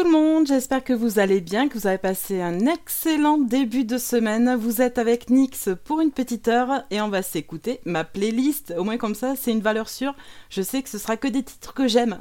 tout le monde, j'espère que vous allez bien, que vous avez passé un excellent début de semaine. Vous êtes avec Nix pour une petite heure et on va s'écouter ma playlist. Au moins comme ça, c'est une valeur sûre. Je sais que ce sera que des titres que j'aime.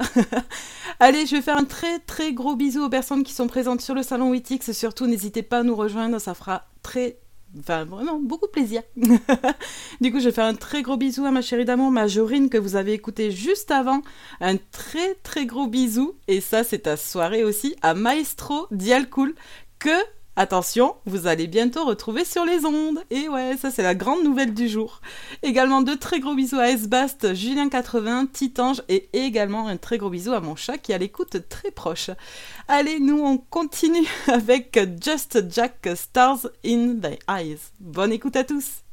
allez, je vais faire un très très gros bisou aux personnes qui sont présentes sur le salon Witix. Surtout, n'hésitez pas à nous rejoindre, ça fera très Enfin, vraiment, beaucoup plaisir. du coup, je faire un très gros bisou à ma chérie d'amour, Majorine, que vous avez écouté juste avant. Un très très gros bisou. Et ça, c'est ta soirée aussi à Maestro Dialcool, que Attention, vous allez bientôt retrouver sur les ondes. Et ouais, ça c'est la grande nouvelle du jour. Également de très gros bisous à Esbast, Julien80, Titange et également un très gros bisou à mon chat qui a l'écoute très proche. Allez, nous on continue avec Just Jack Stars in the Eyes. Bonne écoute à tous.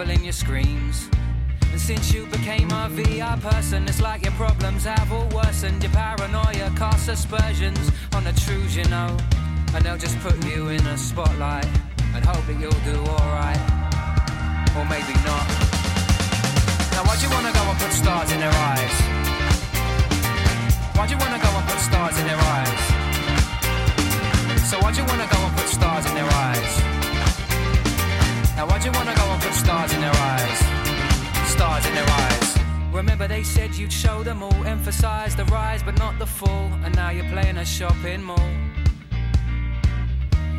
Stifling your screams. And since you became a VI person, it's like your problems have all worsened. Your paranoia casts aspersions on the truths you know. And they'll just put you in a spotlight and hope that you'll do alright. Or maybe not. Now, why'd you wanna go and put stars in their eyes? Why'd you wanna go and put stars in their eyes? So why'd you wanna go and put stars in their eyes? Now why'd you wanna their eyes. Remember they said you'd show them all, emphasize the rise but not the fall, and now you're playing a shopping mall.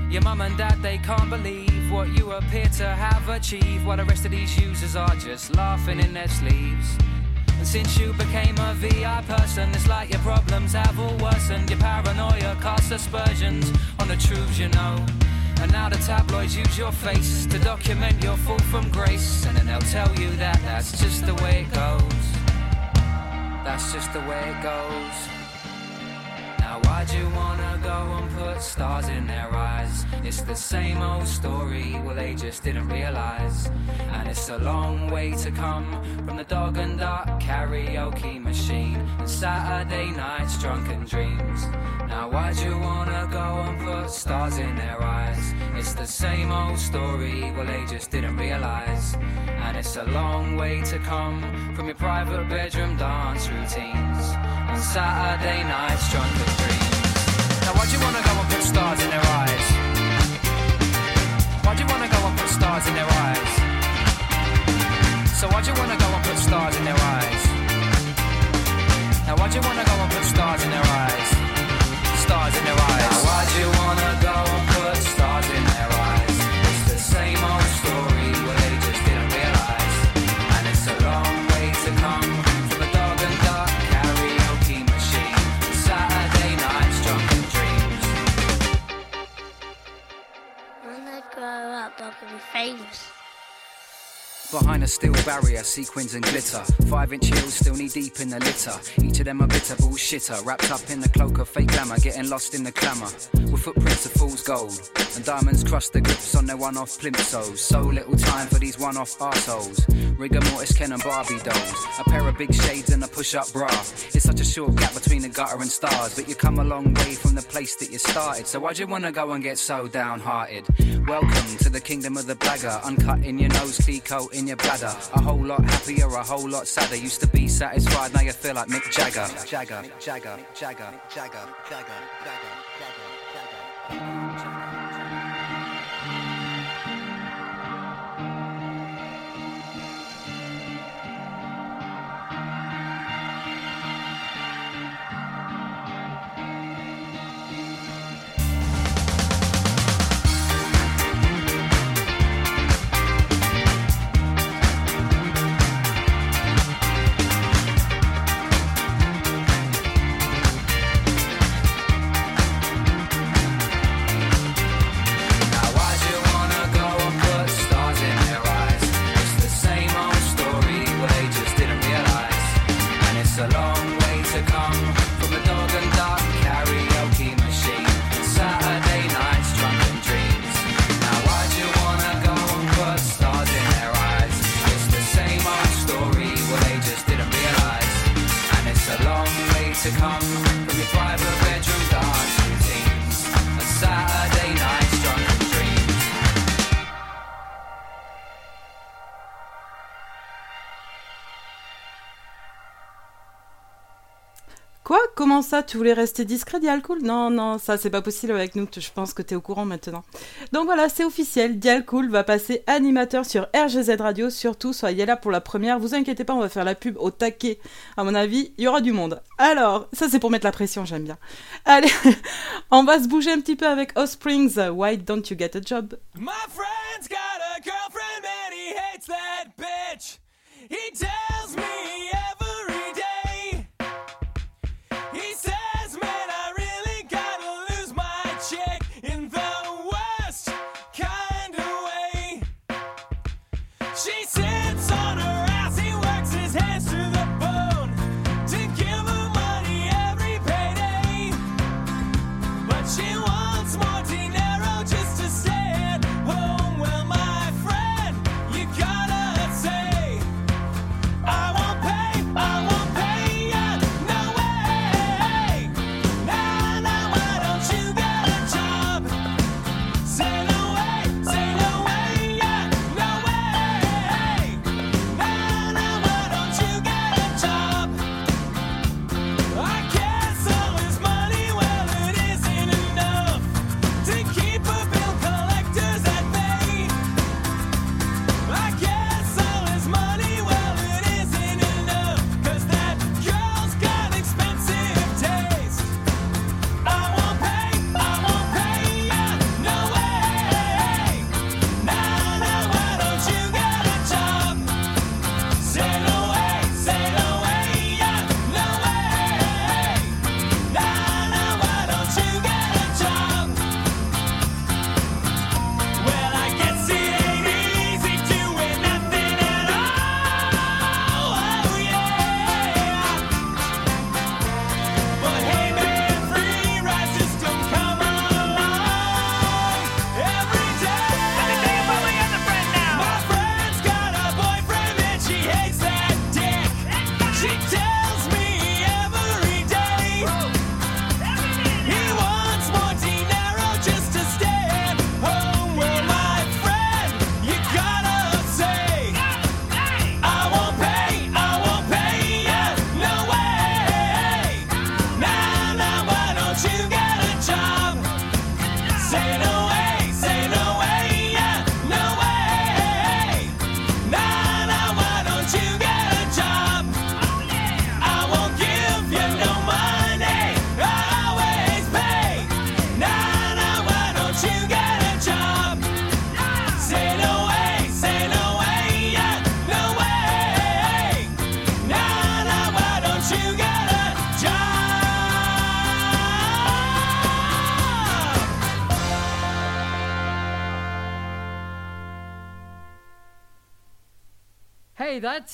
Your mum and dad, they can't believe what you appear to have achieved, while the rest of these users are just laughing in their sleeves. And since you became a VI person, it's like your problems have all worsened. Your paranoia casts aspersions on the truths you know. And now the tabloids use your face to document your fall from grace. And then they'll tell you that that's just the way it goes. That's just the way it goes. Why'd you wanna go and put stars in their eyes? It's the same old story, well they just didn't realise. And it's a long way to come from the dog and duck karaoke machine and Saturday nights drunken dreams. Now why'd you wanna go and put stars in their eyes? It's the same old story, well they just didn't realise. And it's a long way to come from your private bedroom dance routines on Saturday nights drunken now why'd you wanna go and put stars in their eyes? Why'd you wanna go and put stars in their eyes? So why'd you wanna go and put stars in their eyes? Now why'd you wanna go and put stars in their eyes? Stars in their eyes. Now why'd you wanna go not going to be famous. Behind a steel barrier, sequins and glitter. Five inch heels still knee deep in the litter. Each of them a bitter bullshitter. Wrapped up in the cloak of fake glamour, getting lost in the clamour. With footprints of fool's gold. And diamonds crust the grips on their one off plimsolls. So little time for these one off arseholes. Rigor mortis, Ken and Barbie dolls. A pair of big shades and a push up bra. It's such a short gap between the gutter and stars. But you come a long way from the place that you started. So why'd you wanna go and get so downhearted? Welcome to the kingdom of the blagger. Uncut in your nose, clean your bladder. A whole lot happier, a whole lot sadder. Used to be satisfied, now you feel like Mick. Jagger, Jagger, Jagger, Jagger, Jagger, Jagger, Jagger, Tu voulais rester discret, Dialcool Non, non, ça c'est pas possible avec nous. Je pense que t'es au courant maintenant. Donc voilà, c'est officiel. Dialcool va passer animateur sur RGZ Radio. Surtout, soyez là pour la première. Vous inquiétez pas, on va faire la pub au taquet. À mon avis, il y aura du monde. Alors, ça c'est pour mettre la pression, j'aime bien. Allez, on va se bouger un petit peu avec Osprings. Why don't you get a job?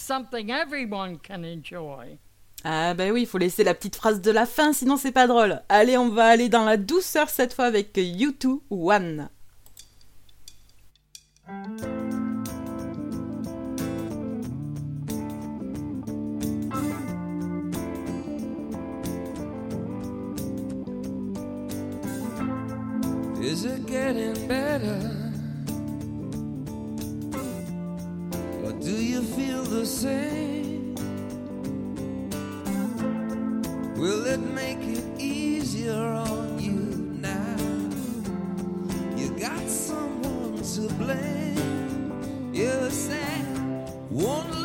something everyone can enjoy. Ah ben oui, il faut laisser la petite phrase de la fin, sinon c'est pas drôle. Allez, on va aller dans la douceur cette fois avec You 2 One. Is it getting better? the same? Will it make it easier on you now? You got someone to blame. You're sad. Won't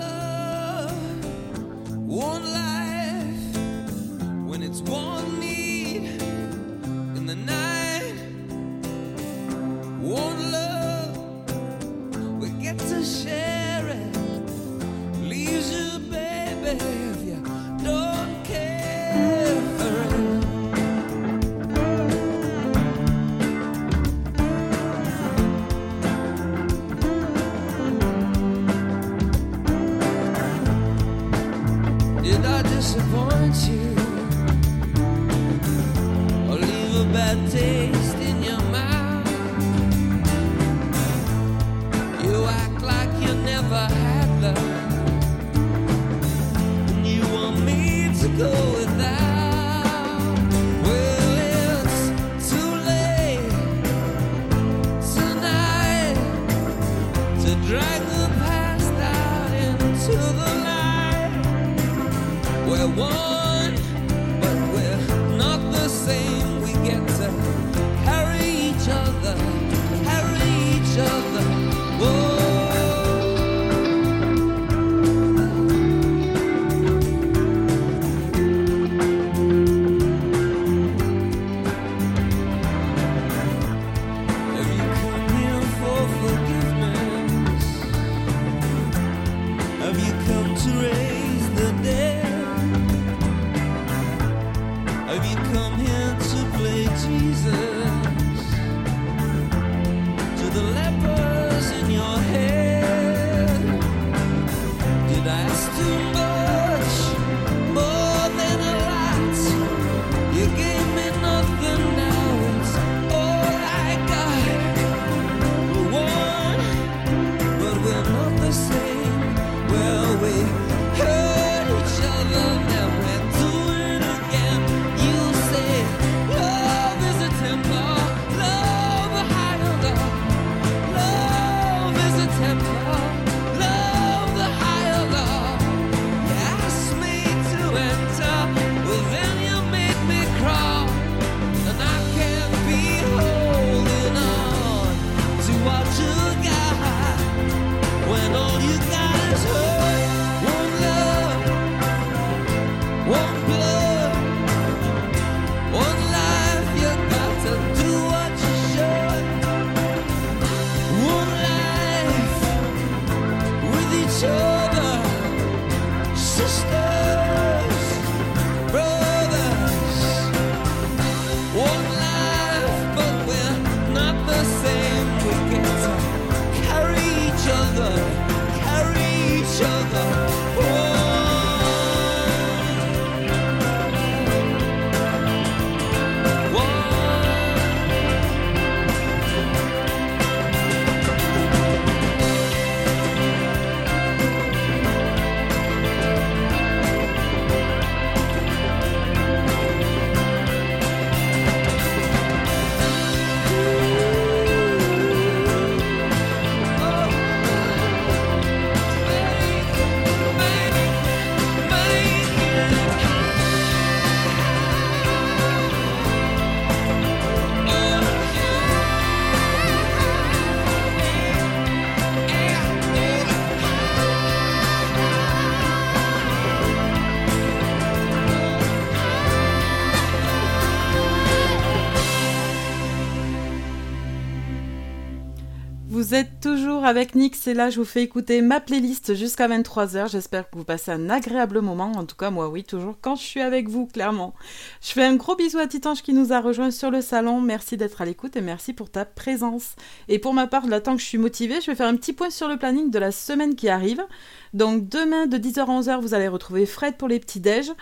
Vous êtes toujours avec Nix et là je vous fais écouter ma playlist jusqu'à 23h. J'espère que vous passez un agréable moment. En tout cas, moi oui, toujours quand je suis avec vous, clairement. Je fais un gros bisou à Titange qui nous a rejoint sur le salon. Merci d'être à l'écoute et merci pour ta présence. Et pour ma part, là, tant que je suis motivée, je vais faire un petit point sur le planning de la semaine qui arrive. Donc demain de 10h à 11h, vous allez retrouver Fred pour les petits déj.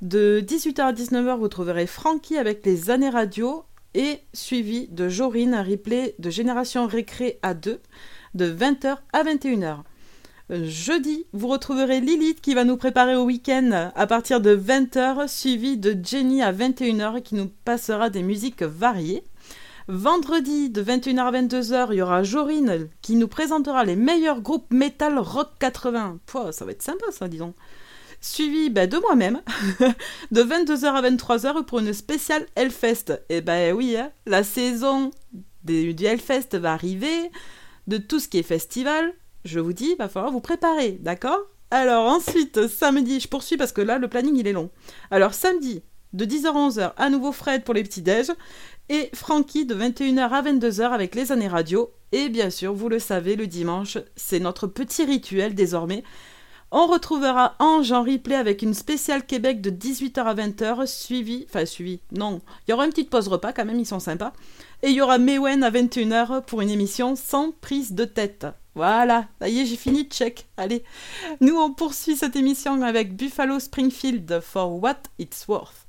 De 18h à 19h, vous trouverez Frankie avec les années radio et suivi de Jorine, un replay de Génération Récré à 2 de 20h à 21h. Euh, Jeudi, vous retrouverez Lilith qui va nous préparer au week-end à partir de 20h, suivi de Jenny à 21h qui nous passera des musiques variées. Vendredi, de 21h à 22h, il y aura Jorine qui nous présentera les meilleurs groupes metal rock 80. Pouah, ça va être sympa ça, disons suivi bah, de moi-même, de 22h à 23h pour une spéciale Hellfest. Et ben oui, hein, la saison du Hellfest va arriver, de tout ce qui est festival, je vous dis, il va falloir vous préparer, d'accord? Alors ensuite, samedi, je poursuis parce que là, le planning, il est long. Alors samedi, de 10h à 11h, à nouveau Fred pour les petits déj, et Frankie de 21h à 22h avec les années radio. Et bien sûr, vous le savez, le dimanche, c'est notre petit rituel désormais. On retrouvera Ange en replay avec une spéciale Québec de 18h à 20h, suivi, enfin suivi, non, il y aura une petite pause repas quand même, ils sont sympas. Et il y aura Mewen à 21h pour une émission sans prise de tête. Voilà, ça y est, j'ai fini, check. Allez, nous on poursuit cette émission avec Buffalo Springfield for What It's Worth.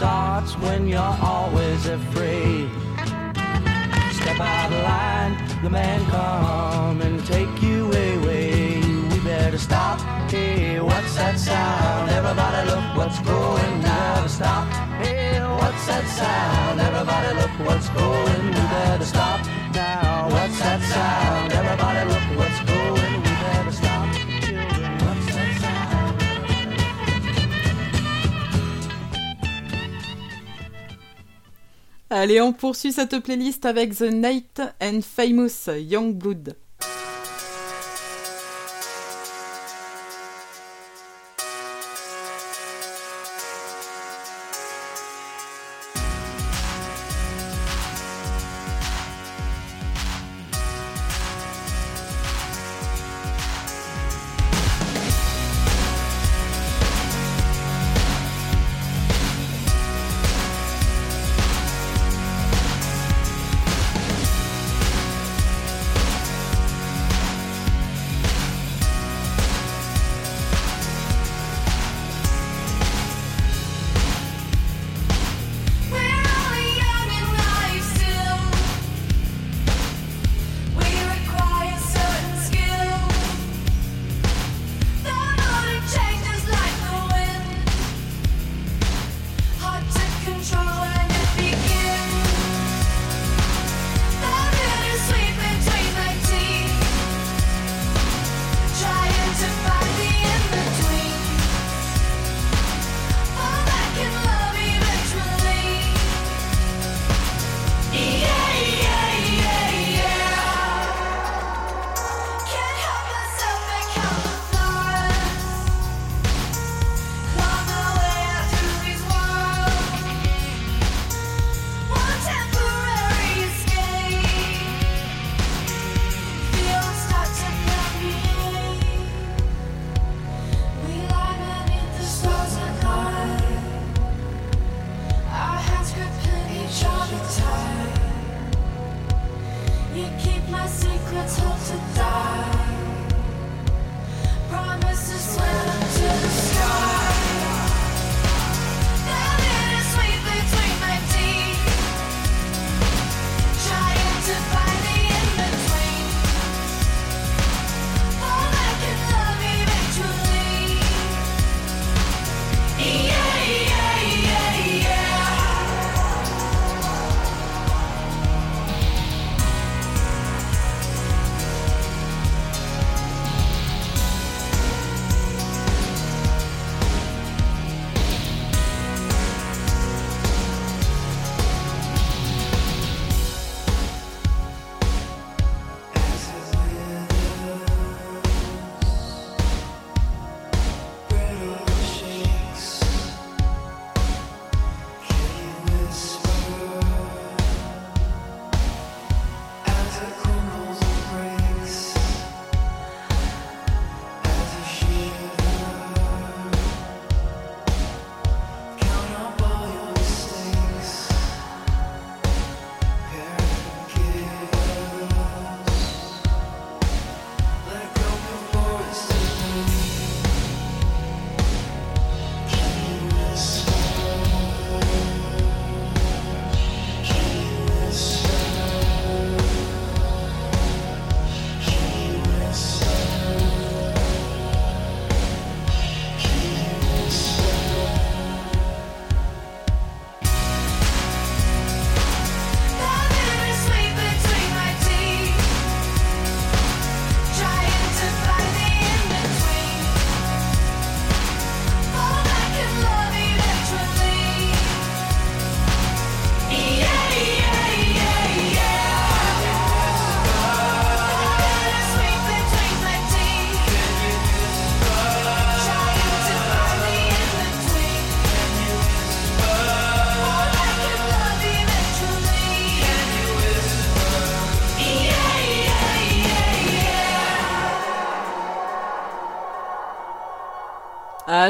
starts when you're always afraid. Step out of line, the man come and take you away. We better stop. Hey, what's that sound? Everybody look what's going down. Stop. Hey, what's that sound? Everybody look what's going. We better stop now. What's that sound? Everybody look Allez, on poursuit cette playlist avec The Night and Famous Young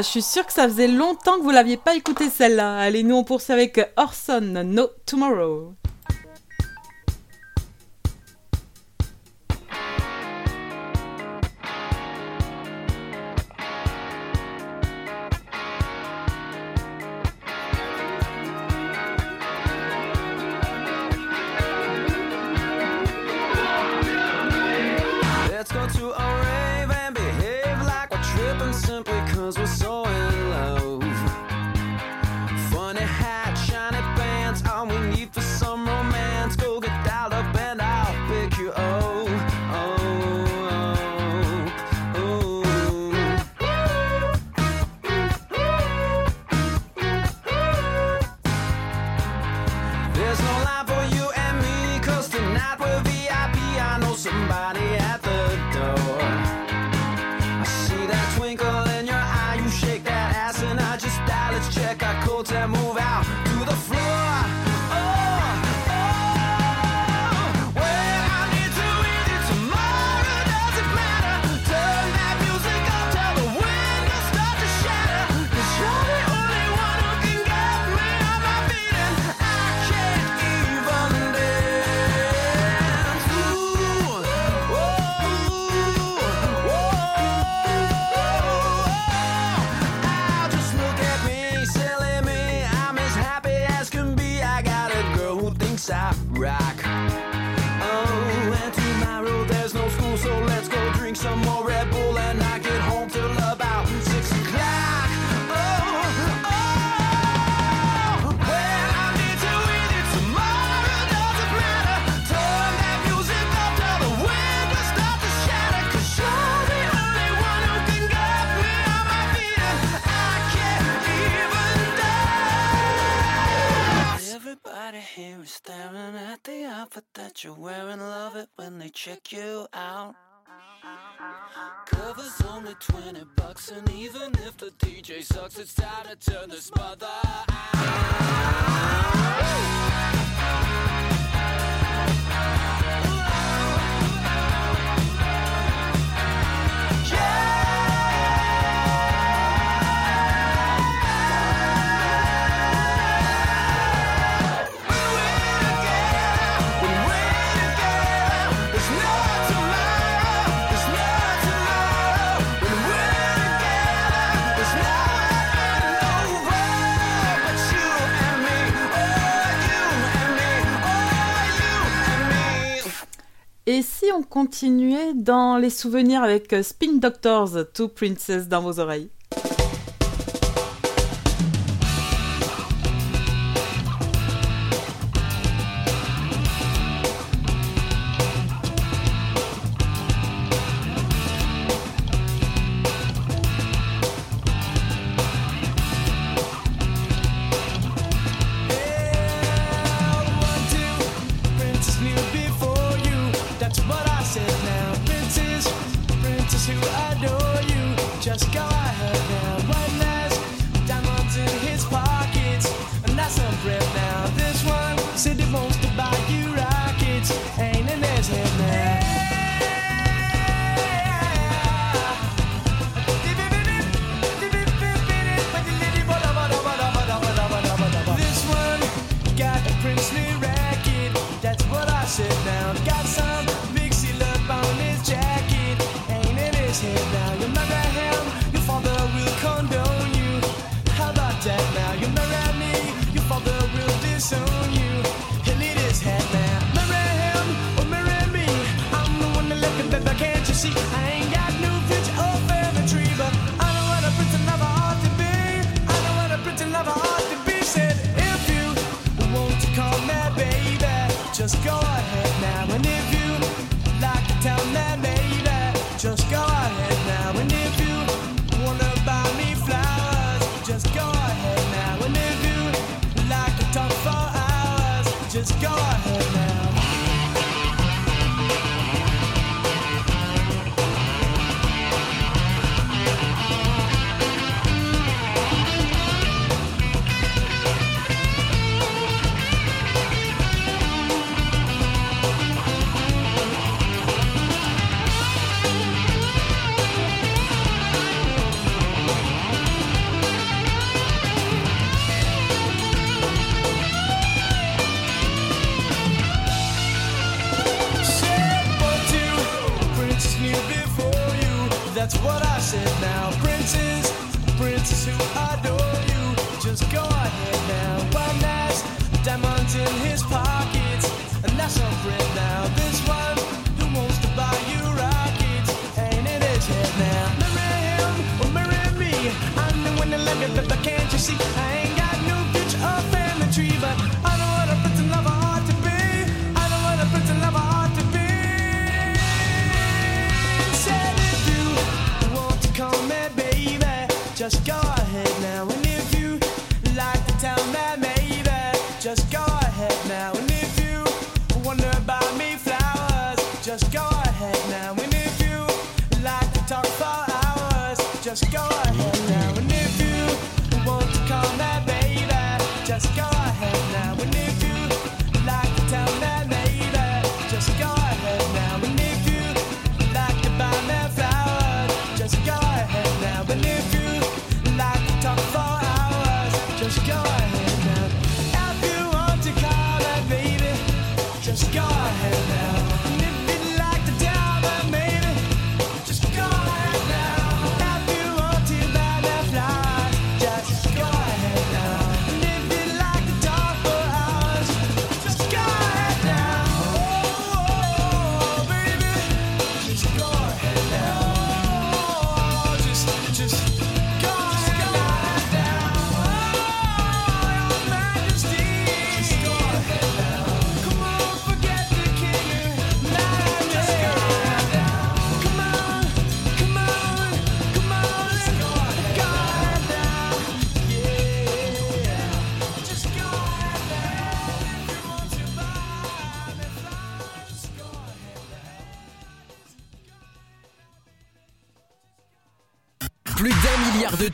Je suis sûre que ça faisait longtemps que vous l'aviez pas écoutée celle-là. Allez, nous on poursuit avec Orson, No Tomorrow. just dial, let's check. Our codes and move check you out. Cover's only 20 bucks, and even if the DJ sucks, it's time to turn this mother out. Yeah! Et si on continuait dans les souvenirs avec euh, Spin Doctors, Two Princess dans vos oreilles?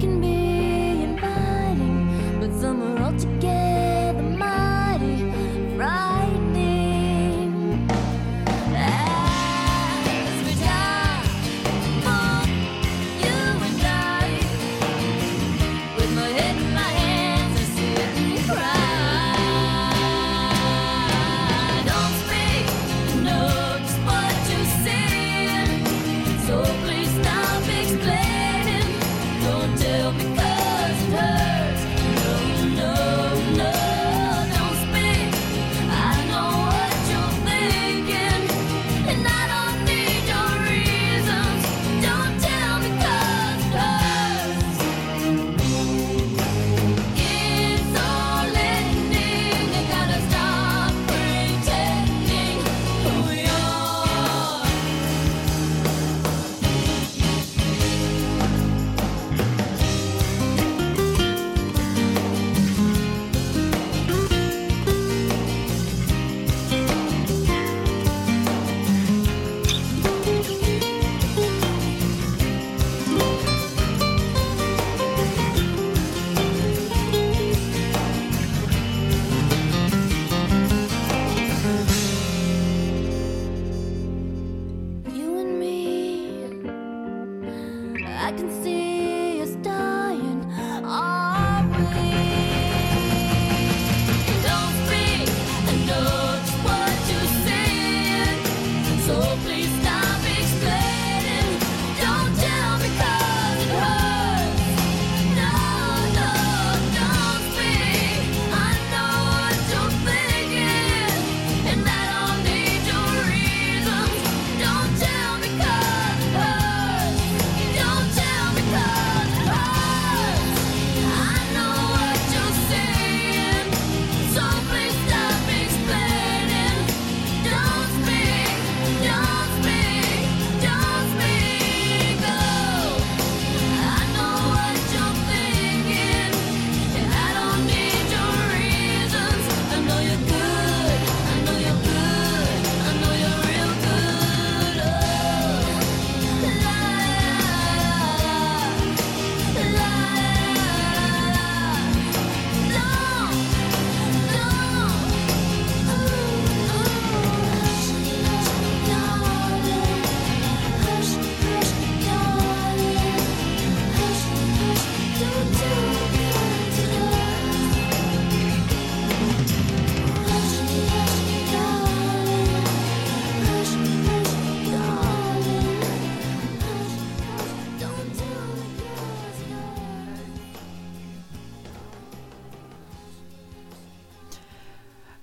can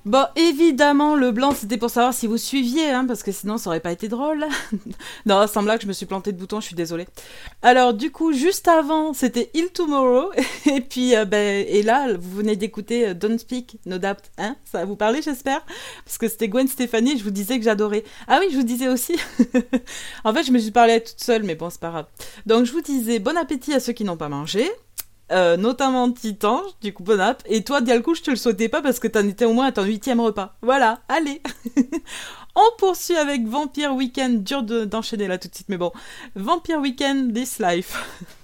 Bon, évidemment, le blanc, c'était pour savoir si vous suiviez, hein, parce que sinon, ça aurait pas été drôle. non, sans blague, je me suis planté de bouton, je suis désolée. Alors, du coup, juste avant, c'était Il Tomorrow, et puis, euh, ben, et là, vous venez d'écouter euh, Don't Speak, No Doubt, hein Ça va vous parler, j'espère Parce que c'était Gwen Stefani, je vous disais que j'adorais. Ah oui, je vous disais aussi. en fait, je me suis parlé toute seule, mais bon, c'est pas grave. Donc, je vous disais bon appétit à ceux qui n'ont pas mangé. Euh, notamment Titan, du coup bon app. Et toi, Dialco, je te le souhaitais pas parce que t'en étais au moins à ton huitième repas. Voilà, allez. On poursuit avec Vampire Weekend. Dur de- d'enchaîner là tout de suite, mais bon. Vampire Weekend, This Life.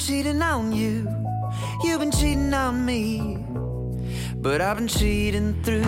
cheating on, you. You've been cheating on me. But I've been cheating through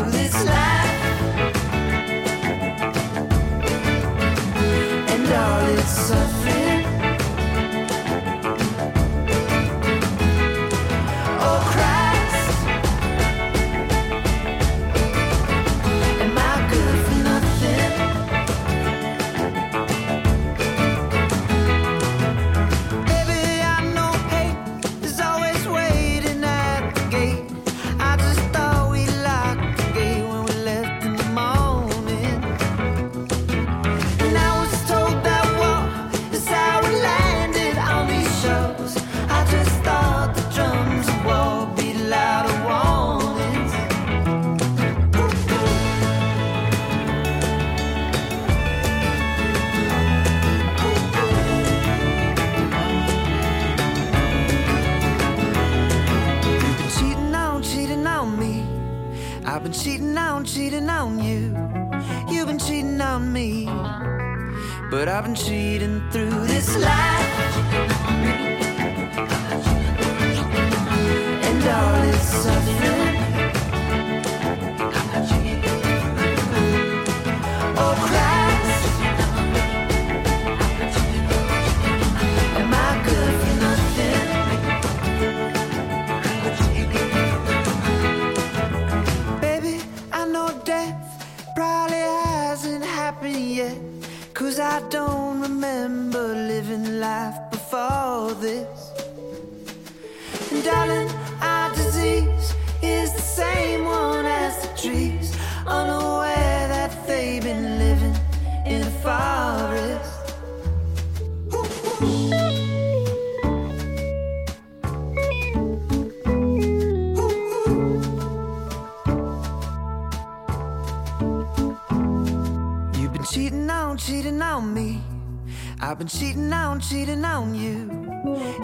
cheating on, you.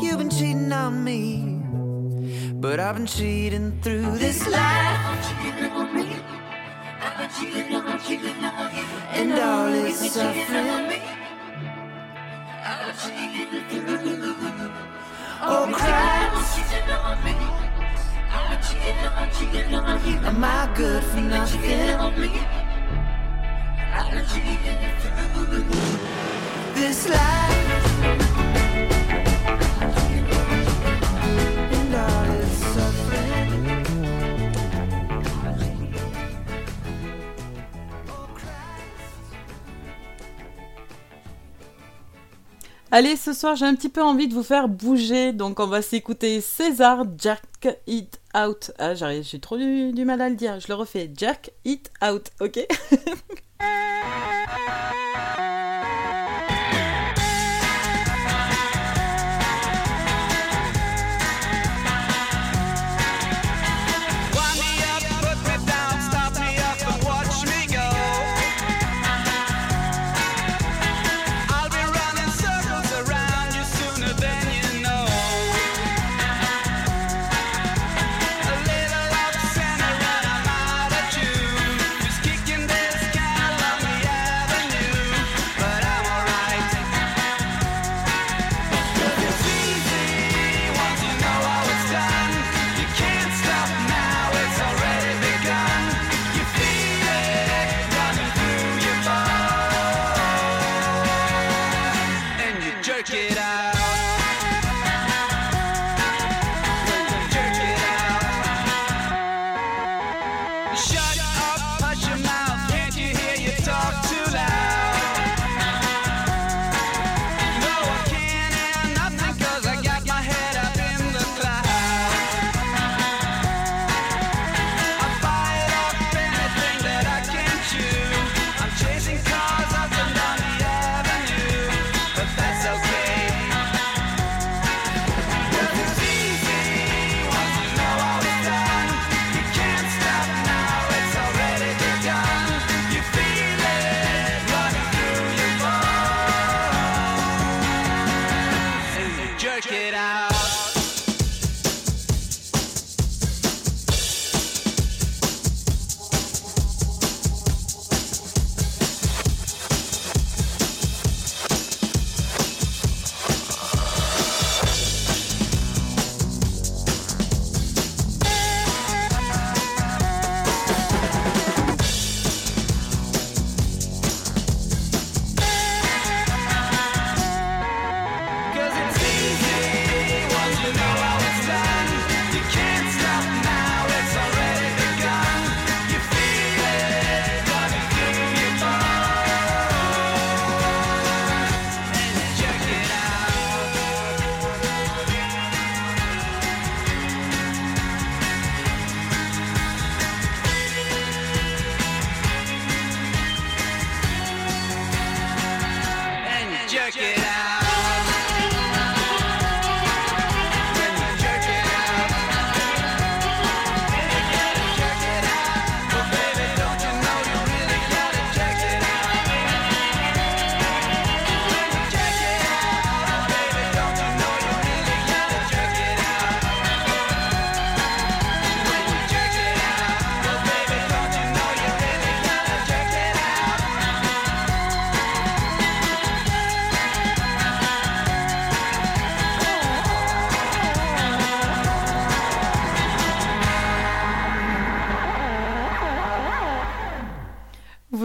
You've been cheating on me. But I've been cheating through this life. And all its suffering. Oh, Christ. Am checking on me. I good for nothing? Allez, ce soir, j'ai un petit peu envie de vous faire bouger, donc on va s'écouter César Jack It Out. Ah, j'ai trop du, du mal à le dire, je le refais. Jack It Out, ok?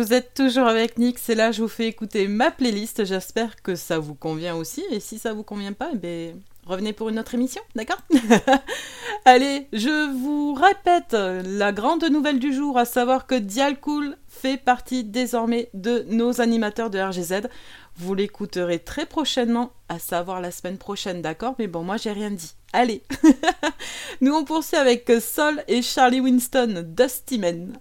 Vous êtes toujours avec Nix et là je vous fais écouter ma playlist. J'espère que ça vous convient aussi. Et si ça vous convient pas, eh ben, revenez pour une autre émission, d'accord? Allez, je vous répète la grande nouvelle du jour, à savoir que Dialcool fait partie désormais de nos animateurs de RGZ. Vous l'écouterez très prochainement, à savoir la semaine prochaine, d'accord? Mais bon, moi j'ai rien dit. Allez Nous on poursuit avec Sol et Charlie Winston, Dusty Man.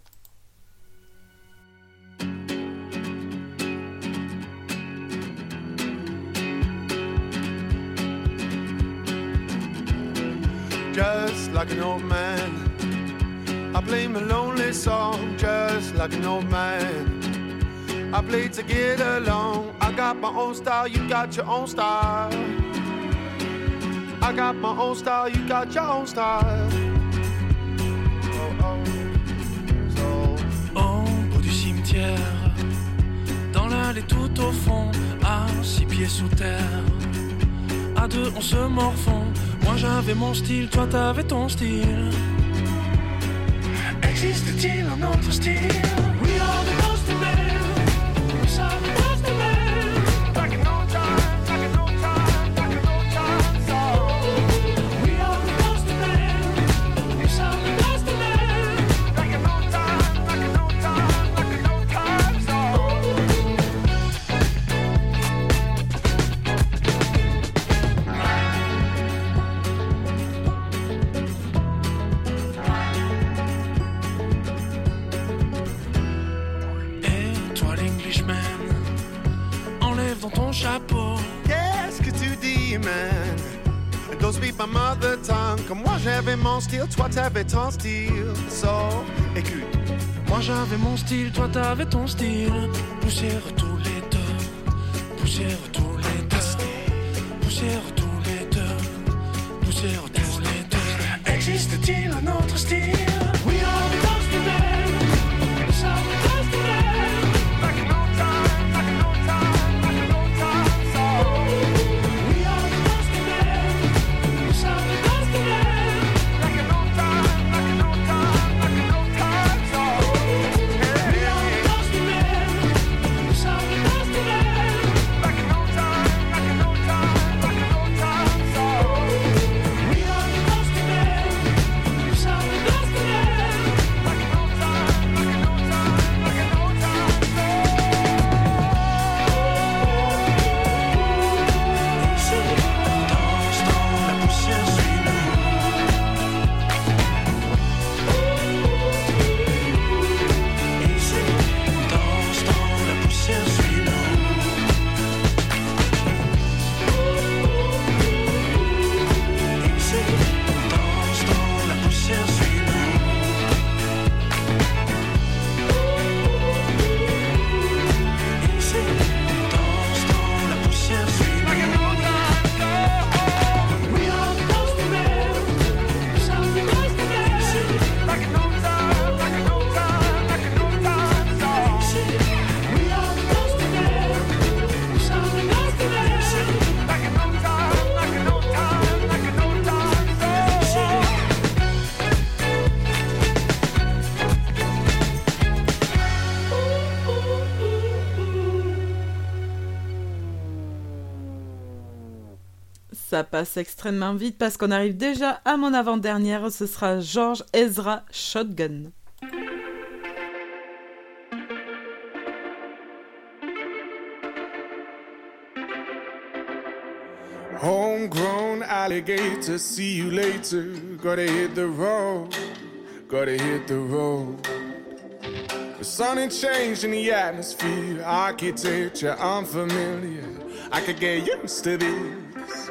Just like an old man. I play my lonely song just like an old man. I play to get along. I got my own style, you got your own style. I got my own style, you got your own style. Oh, oh. Au bout du cimetière, dans l'allée tout au fond, à six pieds sous terre. À deux, on se morfond. Moi j'avais mon style, toi t'avais ton style. Existe-t-il un autre style? We are the ghost Enlève dans ton chapeau. Qu'est-ce que tu dis, man? Those be my mother tongue. Comme moi j'avais mon style, toi t'avais ton style. So, écoute. Moi j'avais mon style, toi t'avais ton style. Poussière tous les deux. Poussière Ça passe extrêmement vite parce qu'on arrive déjà à mon avant-dernière. Ce sera George Ezra Shotgun. Homegrown alligator, see you later. Gotta hit the road, gotta hit the road. The sun ain't changed in the atmosphere, architecture unfamiliar. I could get used to this.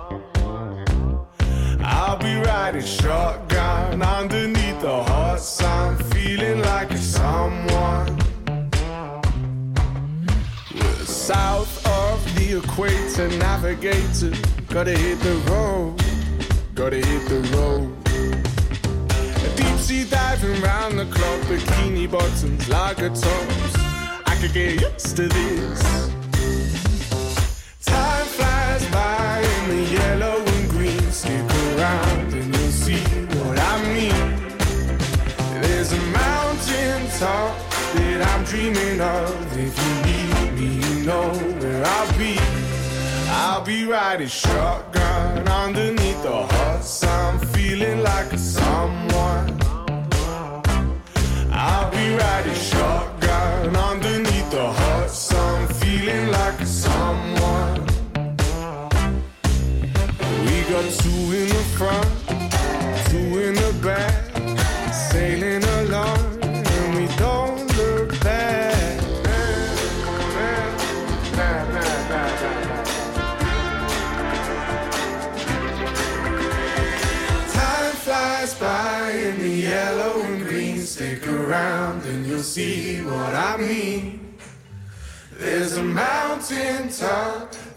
I'll be riding shotgun underneath the hot sun, feeling like a someone. South of the equator, navigator. Gotta hit the road, gotta hit the road. Deep sea diving round the clock, bikini bottoms, lager tops. I could get used to this. Time flies by in the yellow. Stick around and you'll see what I mean. There's a mountain top that I'm dreaming of. If you need me, you know where I'll be. I'll be riding shotgun underneath the hot sun, feeling like someone. Front, two in the back, sailing along, and we don't look back. Time flies by in the yellow and green. Stick around and you'll see what I mean. There's a mountain top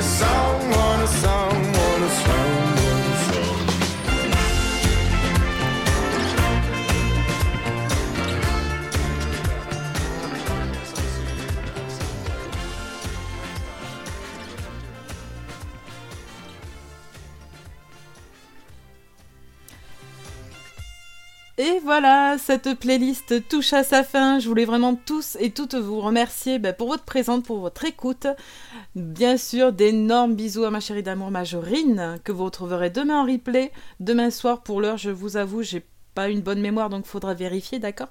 a song. Et voilà, cette playlist touche à sa fin. Je voulais vraiment tous et toutes vous remercier bah, pour votre présence, pour votre écoute. Bien sûr, d'énormes bisous à ma chérie d'amour Majorine, que vous retrouverez demain en replay. Demain soir, pour l'heure, je vous avoue, j'ai pas une bonne mémoire, donc faudra vérifier, d'accord?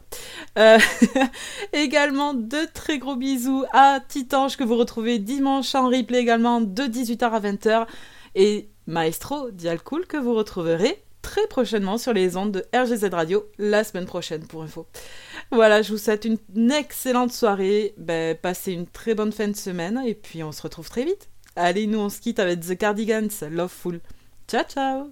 Euh, également, de très gros bisous à Titange, que vous retrouvez dimanche en replay également, de 18h à 20h. Et Maestro Dialcool, que vous retrouverez très prochainement sur les ondes de RGZ Radio, la semaine prochaine pour info. Voilà, je vous souhaite une, excellente soirée, ben, passez une très bonne fin de semaine et puis on se retrouve très vite. Allez, nous on se quitte avec The Cardigans, Love Fool. Ciao ciao